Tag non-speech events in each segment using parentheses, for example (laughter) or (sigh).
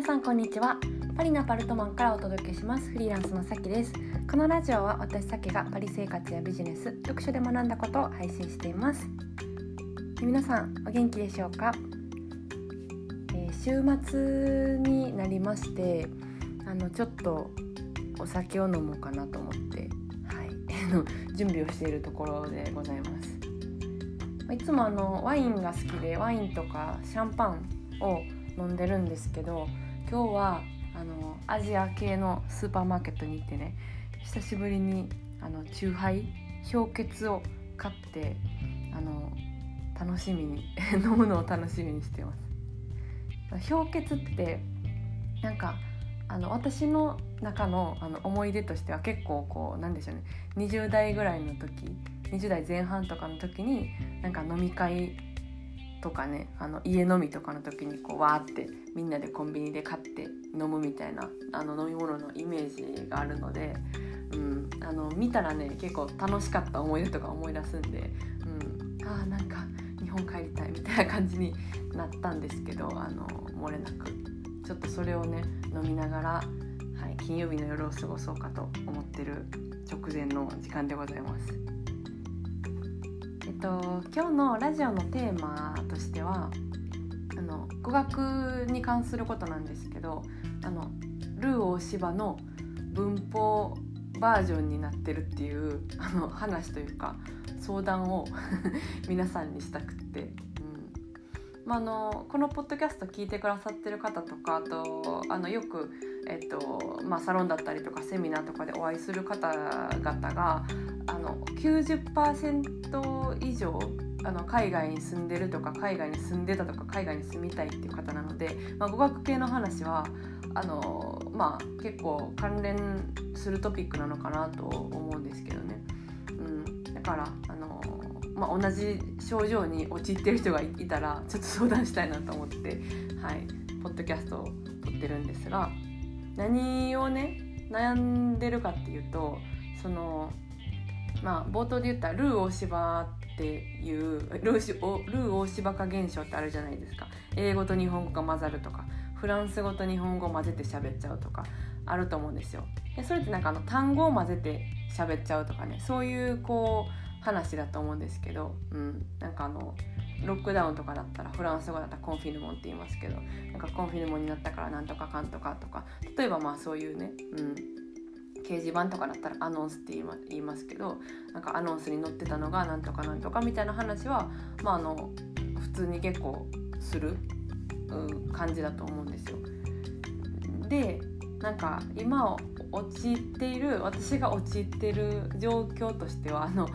皆さんこんにちは。パリのパルトマンからお届けします。フリーランスのさきです。このラジオは私さきがパリ生活やビジネス読書で学んだことを配信しています。皆さんお元気でしょうか、えー、週末になりましてあのちょっとお酒を飲もうかなと思ってはい。(laughs) 準備をしているところでございます。いつもあのワインが好きでワインとかシャンパンを飲んでるんですけど今日はあのアジア系のスーパーマーケットに行ってね久しぶりにあのチューハイ氷結を買ってあの楽しみに (laughs) 飲むのを楽しみにしてます。氷結ってなんかあの私の中のあの思い出としては結構こうなんでしょうね20代ぐらいの時20代前半とかの時になんか飲み会とかねあの家飲みとかの時にこうわーってみんなでコンビニで買って飲むみたいなあの飲み物のイメージがあるので、うん、あの見たらね結構楽しかった思い出とか思い出すんで、うん、あーなんか日本帰りたいみたいな感じになったんですけどあの漏れなくちょっとそれをね飲みながら、はい、金曜日の夜を過ごそうかと思ってる直前の時間でございます。と今日のラジオのテーマとしてはあの語学に関することなんですけどあのルー大芝の文法バージョンになってるっていうあの話というか相談を (laughs) 皆さんにしたくって、まあ、のこのポッドキャスト聞いてくださってる方とかあとあのよく、えっとまあ、サロンだったりとかセミナーとかでお会いする方々があの90%以上あの海外に住んでるとか海外に住んでたとか海外に住みたいっていう方なので、まあ、語学系の話はあの、まあ、結構関連するトピックなのかなと思うんですけどね。うん、だから、まあ、同じ症状に陥ってる人がいたらちょっと相談したいなと思って、はい、ポッドキャストを撮ってるんですが何をね悩んでるかっていうとそのまあ冒頭で言ったルー大芝っていうルーシルー大芝化現象ってあるじゃないですか英語と日本語が混ざるとかフランス語と日本語を混ぜて喋っちゃうとかあると思うんですよ。でそれってなんかあの単語を混ぜて喋っちゃうとかねそういうこう話だと思うんですけど、うん、なんかあのロックダウンとかだったらフランス語だったらコンフィヌモンって言いますけどなんかコンフィヌモンになったからなんとかかんとかとか例えばまあそういうね、うん、掲示板とかだったらアナウンスって言いますけどなんかアナウンスに載ってたのがなんとかなんとかみたいな話は、まあ、あの普通に結構する、うん、感じだと思うんですよ。でなんか今陥っている私が陥っている状況としてはあの、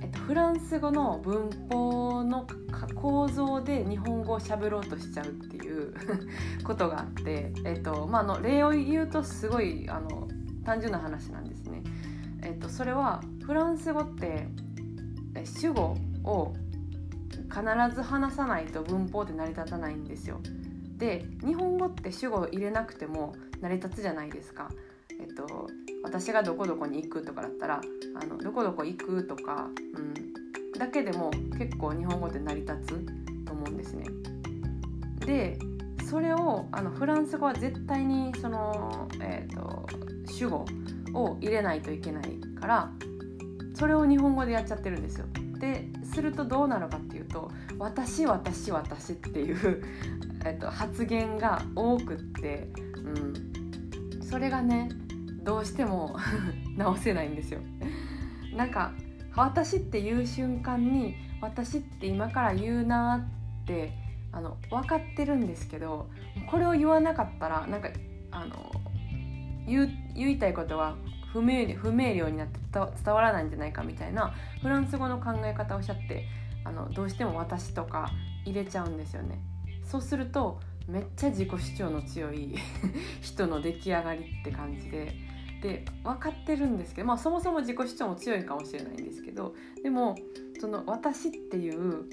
えっと、フランス語の文法の構造で日本語を喋ろうとしちゃうっていう (laughs) ことがあって、えっとまあ、の例を言うとすごいあの単純な話なんですね。えっと、それはフランス語って主語を必ず話さないと文法って成り立たないんですよ。で日本語って主語を入れなくても成り立つじゃないですか。えっと、私がどこどこに行くとかだったらあのどこどこ行くとか、うん、だけでも結構日本語って成り立つと思うんですね。でそれをあのフランス語は絶対にその、えーと主語を入れないといけないからそれを日本語でやっちゃってるんですよ。でするとどうなるかっていうと「私私私」っていうえっと、発言が多くって、うん、それがねどうしても (laughs) 直せないんですよ。なんか私っていう瞬間に私って今から言うなってあの分かってるんですけどこれを言わなかったらなんかあの言いたいことは不明不明瞭になって伝わらないんじゃないかみたいなフランス語の考え方をおっしゃってあのどうしても「私」とか入れちゃうんですよね。そうするとめっちゃ自己主張の強い (laughs) 人の出来上がりって感じでで分かってるんですけど、まあ、そもそも自己主張も強いかもしれないんですけどでもその「私」っていう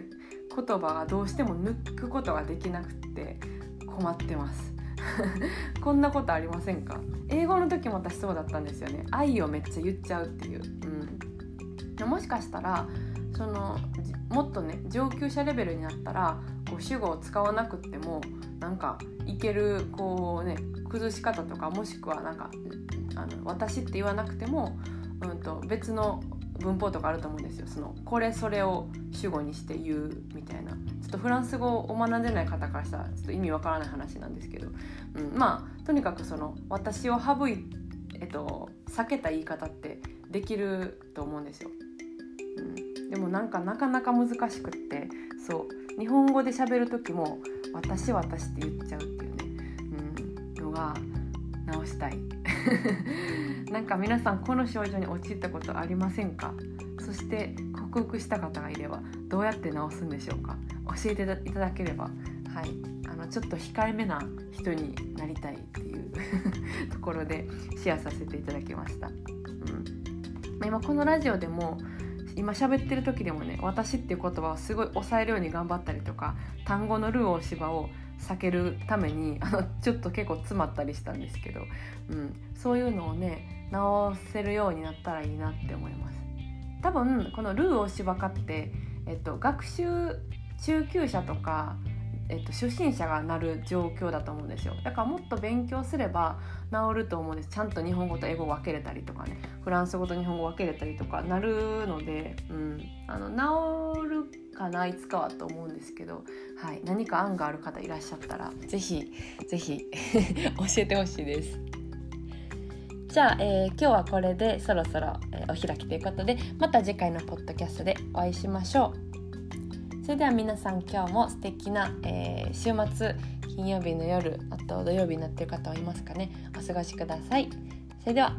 (laughs) 言葉がどうしても抜くことができなくって困ってます。(laughs) こんなことありませんか？英語の時も私そうだったんですよね。愛をめっちゃ言っちゃうっていう、うん、もしかしたらそのもっとね上級者レベルになったらこう主語を使わなくってもなんかいけるこうね崩し方とかもしくはなんかあの私って言わなくても、うん、と別の文法とかあると思うんですよ。そのこれそれを主語にして言うみたいな。ちょっとフランス語を学んでない方からしたらちょっと意味わからない話なんですけど、うん、まあとにかくその私を省い、えっと、避けた言い方ってできると思うんですよ。うん、でもなんかなかなか難しくってそう。日本語で喋る時も「私私」って言っちゃうっていうね、うん、のが直したい。(laughs) なんか皆さんこの症状に陥ったことありませんか？そして克服した方がいればどうやって治すんでしょうか？教えていただければ。はい。あのちょっと控えめな人になりたいっていう (laughs) ところでシェアさせていただきました、うん。まあ、今このラジオでも今喋ってる時でもね「私」っていう言葉をすごい抑えるように頑張ったりとか単語のルー大芝を避けるためにあのちょっと結構詰まったりしたんですけど、うん、そういうのをね直せるようになったらいいなって思います。多分このルーを芝かって、えっと、学習中級者とか、えっと、初心者がなる状況だと思うんですよ。だからもっと勉強すれば治ると思うんです。ちゃんと日本語と英語分けれたりとかね。フランス語と日本語分けれたりとかなるので、うん、あの治るかないつかはと思うんですけど、はい、何か案がある方いらっしゃったら是非是非教えてほしいです。じゃあ、えー、今日はこれでそろそろ、えー、お開きということでまた次回のポッドキャストでお会いしましょう。それでは皆さん今日も素敵な、えー、週末金曜日の夜あと土曜日になってる方はいますかね？お過ごしください。それでは